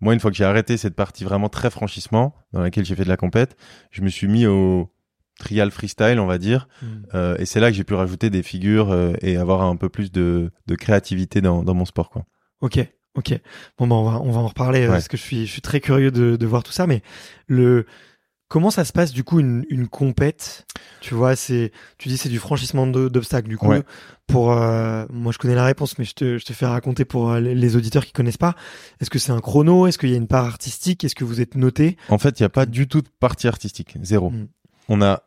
Moi, une fois que j'ai arrêté cette partie vraiment très franchissement, dans laquelle j'ai fait de la compète, je me suis mis au trial freestyle, on va dire. Euh, et c'est là que j'ai pu rajouter des figures euh, et avoir un peu plus de, de créativité dans, dans mon sport, quoi. Ok, ok. Bon, bah, on va, on va en reparler euh, Ouais. parce que je suis, je suis très curieux de, de voir tout ça. Mais le, comment ça se passe du coup une, une compète? Tu vois, c'est, tu dis c'est du franchissement d'obstacles. Du coup, Ouais. pour, euh, moi je connais la réponse, mais je te, je te fais raconter pour euh, les- auditeurs qui connaissent pas. Est-ce que c'est un chrono? Est-ce qu'il y a une part artistique? Est-ce que vous êtes noté? En fait, il n'y a pas du tout de partie artistique, zéro. Mm. On a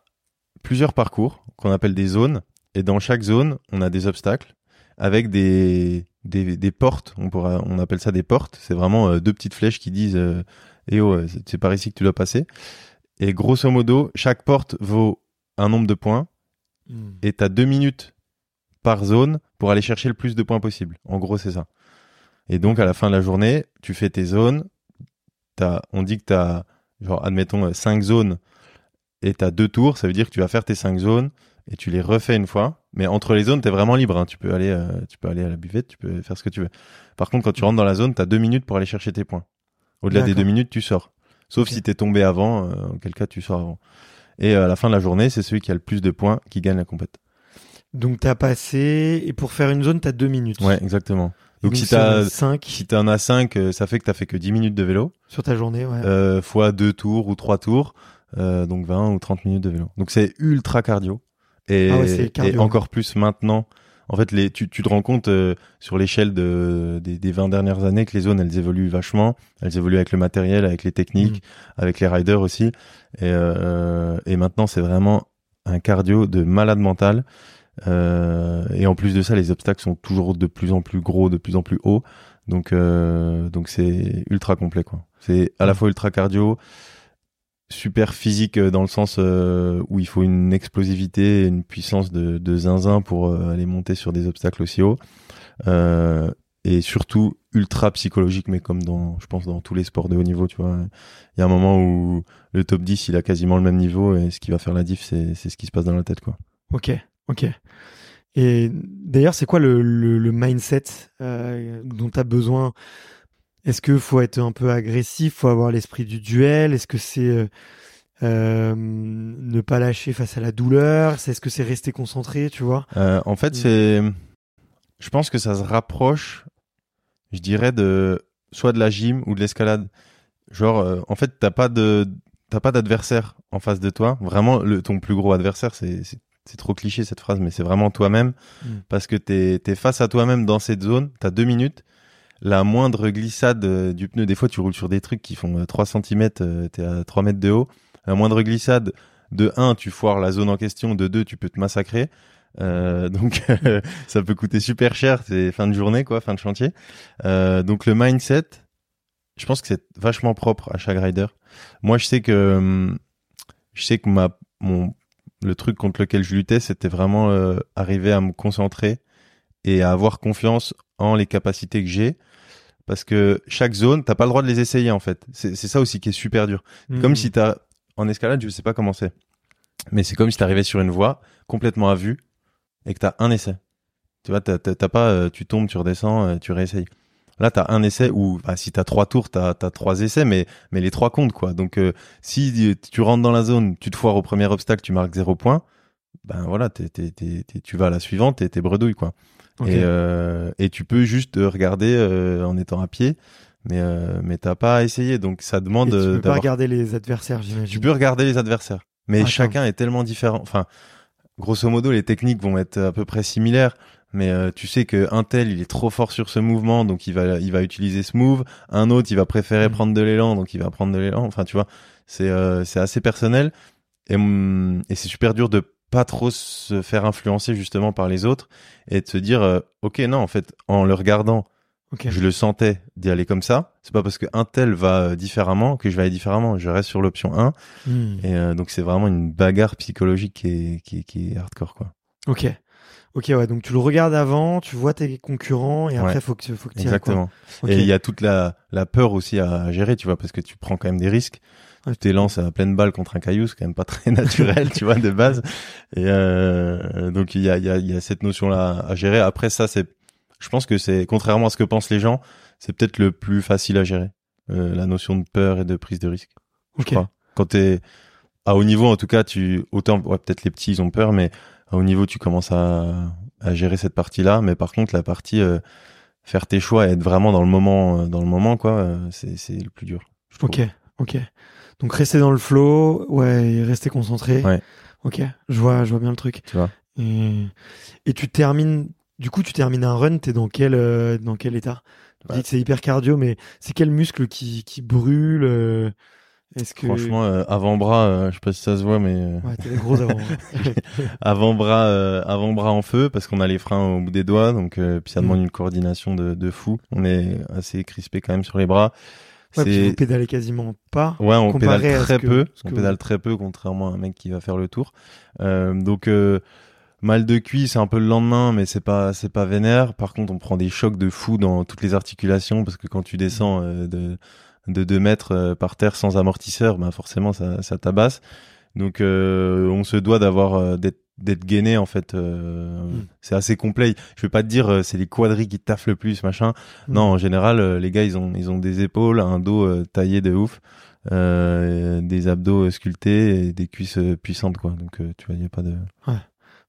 plusieurs parcours qu'on appelle des zones, et dans chaque zone, on a des obstacles avec des, des, des portes. On, pourra, on appelle ça des portes. C'est vraiment euh, deux petites flèches qui disent Eh oh, c'est- c'est par ici que tu dois passer. Et grosso modo, chaque porte vaut un nombre de points, et tu as deux minutes par zone pour aller chercher le plus de points possible. En gros, c'est ça. Et donc, à la fin de la journée, tu fais tes zones. T'as- on dit que tu as, genre, admettons, euh, cinq zones et tu as deux tours. Ça veut dire que tu vas faire tes cinq zones et tu les refais une fois. Mais entre les zones, tu es vraiment libre. hein. Tu, peux aller, euh, tu peux aller à la buvette, tu peux faire ce que tu veux. Par contre, quand tu rentres dans la zone, tu as deux minutes pour aller chercher tes points. Au-delà des deux minutes, tu sors. Sauf si tu es tombé avant, euh, auquel cas tu sors avant. Et euh, à la fin de la journée, c'est celui qui a le plus de points qui gagne la compète. Donc t'as passé et pour faire une zone t'as deux minutes. Ouais, exactement. Donc, si si t'as cinq si t'en as 5, ça fait que t'as fait que 10 minutes de vélo, sur ta journée, ouais. euh, fois deux tours ou trois tours, euh, donc 20 ou 30 minutes de vélo. Donc c'est ultra cardio. Et, Ah ouais, c'est cardio. et encore plus maintenant. En fait, les, tu, tu te rends compte euh, sur l'échelle de, des, des 20 dernières années que les zones, elles évoluent vachement. Elles évoluent avec le matériel, avec les techniques, Mm. avec les riders aussi. Et, euh, et maintenant, c'est vraiment un cardio de malade mental. Euh, et en plus de ça, les obstacles sont toujours de plus en plus gros, de plus en plus hauts. Donc, euh, donc c'est ultra complet, quoi. C'est à la fois ultra cardio, super physique euh, dans le sens euh, où il faut une explosivité, et une puissance de, de zinzin pour euh, aller monter sur des obstacles aussi hauts. Euh, et surtout ultra psychologique, mais comme dans, je pense, dans tous les sports de haut niveau, tu vois. Il y a un moment où le top 10, il a quasiment le même niveau et ce qui va faire la diff, c'est, ce qui se passe dans la tête, quoi. Ok, ok. Et d'ailleurs, c'est quoi le, le, le mindset euh, dont tu as besoin Est-ce que faut être un peu agressif Faut avoir l'esprit du duel? Est-ce que c'est euh, euh, ne pas lâcher face à la douleur? Est-ce que c'est rester concentré, tu vois? Euh, en fait, Mm. c'est, je pense que ça se rapproche, je dirais de soit de la gym ou de l'escalade. Genre, euh, en fait, t'as pas de, t'as pas d'adversaire en face de toi. Vraiment, le, ton plus gros adversaire, c'est, c'est, trop cliché cette phrase, mais c'est vraiment toi-même Mm. parce que t'es, t'es face à toi-même dans cette zone. T'as deux minutes. La moindre glissade euh, du pneu, des fois, tu roules sur des trucs qui font euh, 3 cm, t'es à 3 mètres de haut. La moindre glissade, de 1, tu foires la zone en question. De 2, tu peux te massacrer. Euh, donc ça peut coûter super cher, c'est fin de journée quoi, fin de chantier. Euh, donc le mindset, je pense que c'est vachement propre à chaque rider. Moi je sais que je sais que ma mon le truc contre lequel je luttais, c'était vraiment euh, arriver à me concentrer et à avoir confiance en les capacités que j'ai. Parce que chaque zone, t'as pas le droit de les essayer en fait. C'est ça aussi qui est super dur. Comme Mm. si t'as en escalade, je sais pas comment c'est, mais c'est comme si t'arrivais sur une voie complètement à vue et que t'as un essai. Tu vois, t'as pas, euh, tu tombes, tu redescends, euh, tu réessayes. Là, t'as un essai ou bah, si t'as trois tours, t'as as trois essais, mais mais les trois comptent quoi. Donc euh, si tu rentres dans la zone, tu te foires au premier obstacle, tu marques zéro point. Ben voilà, t'es- t'es- tu vas à la suivante et t'es bredouille quoi. Et, euh, et tu peux juste regarder euh, en étant à pied, mais euh, mais t'as pas à essayer. Donc ça Et demande tu euh, peux pas regarder les adversaires, j'imagine. tu peux regarder les adversaires, mais Ah, chacun est tellement différent. Enfin, grosso modo, les techniques vont être à peu près similaires, mais euh, tu sais que un tel, il est trop fort sur ce mouvement, donc il va, il va utiliser ce move. Un autre, il va préférer Mhm. prendre de l'élan, donc il va prendre de l'élan. Enfin, tu vois, c'est, euh, c'est assez personnel et, hum, et c'est super dur de pas trop se faire influencer justement par les autres et de se dire, euh, ok, non, en fait, en le regardant, Ok. Je le sentais d'y aller comme ça. C'est pas parce qu'un tel va euh, différemment que je vais aller différemment. Je reste sur l'option 1. Hmm. Et euh, donc c'est vraiment une bagarre psychologique qui est, qui est, qui est hardcore quoi. Ok. Ok, ouais. Donc tu le regardes avant, tu vois tes concurrents et après Ouais. faut que faut que tu ailles, quoi. Exactement. Et il y a toute la, la peur aussi à gérer, tu vois, parce que tu prends quand même des risques. Tu t'élances à pleine balle contre un caillou, c'est quand même pas très naturel, tu vois, de base. Et euh, donc il y a, y, a, y a cette notion-là à gérer. Après ça, c'est, je pense que c'est, contrairement à ce que pensent les gens, c'est peut-être le plus facile à gérer, euh, la notion de peur et de prise de risque. je Ok. crois. Quand t'es à haut niveau, en tout cas, tu autant ouais, peut-être les petits ils ont peur, mais à haut niveau tu commences à, à gérer cette partie-là. Mais par contre, la partie euh, faire tes choix et être vraiment dans le moment, euh, dans le moment quoi, euh, c'est c'est le plus dur. je trouve. Ok. Donc rester dans le flow, ouais, et rester concentré. Ouais. Ok, je vois, je vois bien le truc. Tu vois. Et, et tu termines, du coup, tu termines un run, t'es dans quel, euh, dans quel état? Tu Ouais. dis que c'est hyper cardio, mais c'est quel muscle qui, qui brûle euh, Est-ce que Franchement, euh, avant-bras, euh, je sais pas si ça se voit, mais euh, ouais, t'as des gros avant. ouais. avant-bras, euh, avant-bras en feu parce qu'on a les freins au bout des doigts, donc euh, puis ça Mm. demande une coordination de, de fou. On est assez crispé quand même sur les bras. Ouais, vous pédalez quasiment pas. Ouais, on pédale très que- peu. que On pédale très peu, contrairement à un mec qui va faire le tour. Euh, donc euh, mal de cuisse, c'est un peu le lendemain, mais c'est pas c'est pas vénère. Par contre, on prend des chocs de fou dans toutes les articulations parce que quand tu descends euh, de de 2 mètres euh, par terre sans amortisseur, ben forcément ça ça tabasse. Donc euh, on se doit d'avoir d'être d'être gainé en fait euh, Mm. c'est assez complet je vais pas te dire euh, c'est les quadris qui taffent le plus machin Mm. non en général euh, les gars ils ont ils ont des épaules un dos euh, taillé de ouf euh, des abdos sculptés et des cuisses puissantes quoi donc euh, tu vois il y a pas de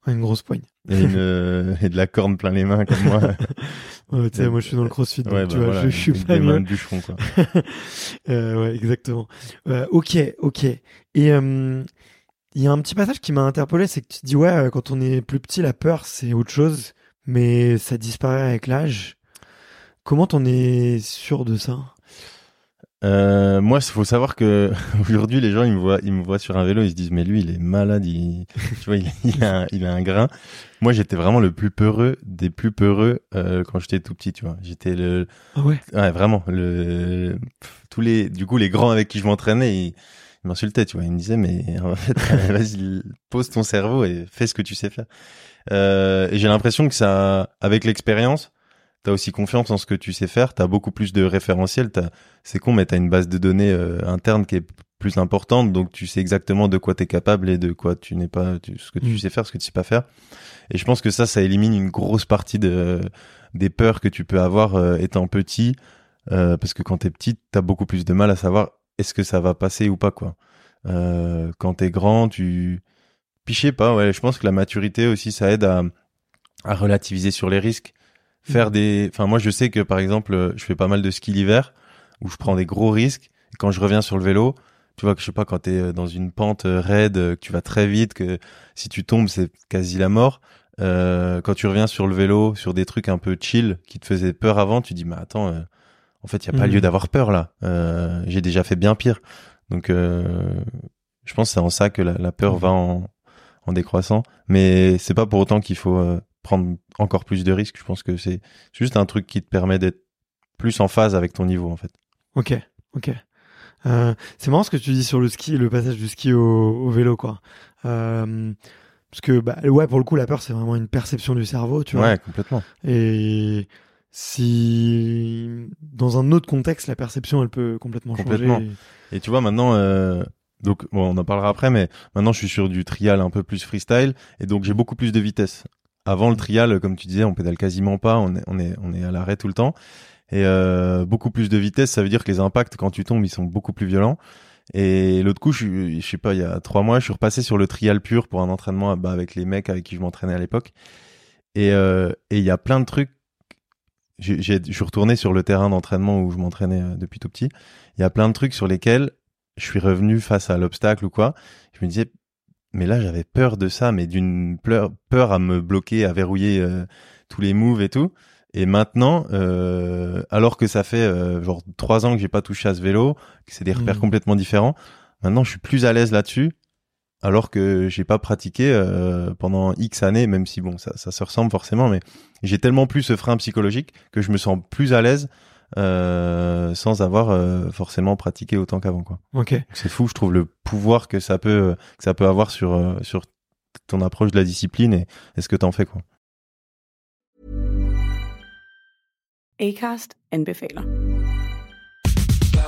Ouais, une grosse poigne. et, une, euh, et de la corne plein les mains comme moi Ouais, tu sais, moi je suis dans le crossfit, donc tu bah vois, voilà, je, je suis pas des mains de bûcheron quoi Euh, ouais, exactement. Euh, ok, ok. Et euh, il y a un petit passage qui m'a interpellé, c'est que tu te dis ouais, euh, quand on est plus petit, la peur c'est autre chose, mais ça disparaît avec l'âge. Comment t'en es sûr de ça? Euh, moi, il faut savoir que aujourd'hui, les gens, ils me voient, ils me voient sur un vélo, ils se disent, mais lui, il est malade, il, tu vois, il, il a, un- il a un grain. Moi, j'étais vraiment le plus peureux des plus peureux euh, quand j'étais tout petit, tu vois. J'étais le, Ah ouais? ouais, vraiment le, tous les, du coup, les grands avec qui je m'entraînais, ils, ils m'insultaient, tu vois. Ils me disaient, mais en fait, vas-y, pose ton cerveau et fais ce que tu sais faire. Euh, et j'ai l'impression que ça, avec l'expérience, t'as aussi confiance en ce que tu sais faire. T'as beaucoup plus de référentiels. T'as, c'est con, mais t'as une base de données euh, interne qui est plus importante, donc tu sais exactement de quoi t'es capable et de quoi tu n'es pas, tu- ce que tu Mm. sais faire, ce que tu sais pas faire. Et je pense que ça, ça élimine une grosse partie de, des peurs que tu peux avoir euh, étant petit, euh, parce que quand t'es petit, t'as beaucoup plus de mal à savoir est-ce que ça va passer ou pas, quoi. Euh, quand t'es grand, tu, sais pas, ouais, je pense que la maturité aussi, ça aide à, à relativiser sur les risques. Faire Mhm. des, enfin moi je sais que par exemple, je fais pas mal de ski l'hiver où je prends des gros risques. Et quand je reviens sur le vélo, tu vois que je sais pas quand t'es euh, dans une pente euh, raide, que tu vas très vite, que si tu tombes c'est quasi la mort. Euh, quand tu reviens sur le vélo, sur des trucs un peu chill qui te faisaient peur avant, tu dis mais attends, euh, en fait il y a pas Mhm. lieu d'avoir peur là. Euh, J'ai déjà fait bien pire. Donc euh, je pense que c'est en ça que la, la peur Mhm. va en, en décroissant. Mais c'est pas pour autant qu'il faut euh, prendre encore plus de risques. Je pense que c'est juste un truc qui te permet d'être plus en phase avec ton niveau en fait. Ok, ok. C'est marrant ce que tu dis sur le ski, le passage du ski au, au vélo, quoi. Parce que, bah, ouais, pour le coup, la peur, c'est vraiment une perception du cerveau, tu vois. Ouais, complètement. Et si dans un autre contexte, la perception, elle peut complètement, Complètement. changer. Et tu vois maintenant, euh, donc bon, on en parlera après, mais maintenant je suis sur du trial un peu plus freestyle et donc j'ai beaucoup plus de vitesse. Avant le trial, comme tu disais, on pédale quasiment pas, on est on est on est à l'arrêt tout le temps et euh, beaucoup plus de vitesse, ça veut dire que les impacts quand tu tombes, ils sont beaucoup plus violents. Et l'autre coup, je, je sais pas, il y a trois mois, je suis repassé sur le trial pur pour un entraînement bah, avec les mecs avec qui je m'entraînais à l'époque. Et euh, et il y a plein de trucs. Je suis retourné sur le terrain d'entraînement où je m'entraînais euh, depuis tout petit. Il y a plein de trucs sur lesquels je suis revenu face à l'obstacle ou quoi. Je me disais, mais là j'avais peur de ça, mais d'une peur, peur à me bloquer, à verrouiller euh, tous les moves et tout. Et maintenant, euh, alors que ça fait euh, genre trois ans que j'ai pas touché à ce vélo, que c'est des repères Mhm. complètement différents, maintenant je suis plus à l'aise là-dessus. Alors que j'ai pas pratiqué euh, pendant X années, même si bon, ça, ça se ressemble forcément, mais j'ai tellement plus ce frein psychologique que je me sens plus à l'aise euh, sans avoir euh, forcément pratiqué autant qu'avant, quoi. Ok. C'est fou, je trouve le pouvoir que ça peut que ça peut avoir sur sur ton approche de la discipline et, et ce que t'en fais, quoi. Acast anbefaler.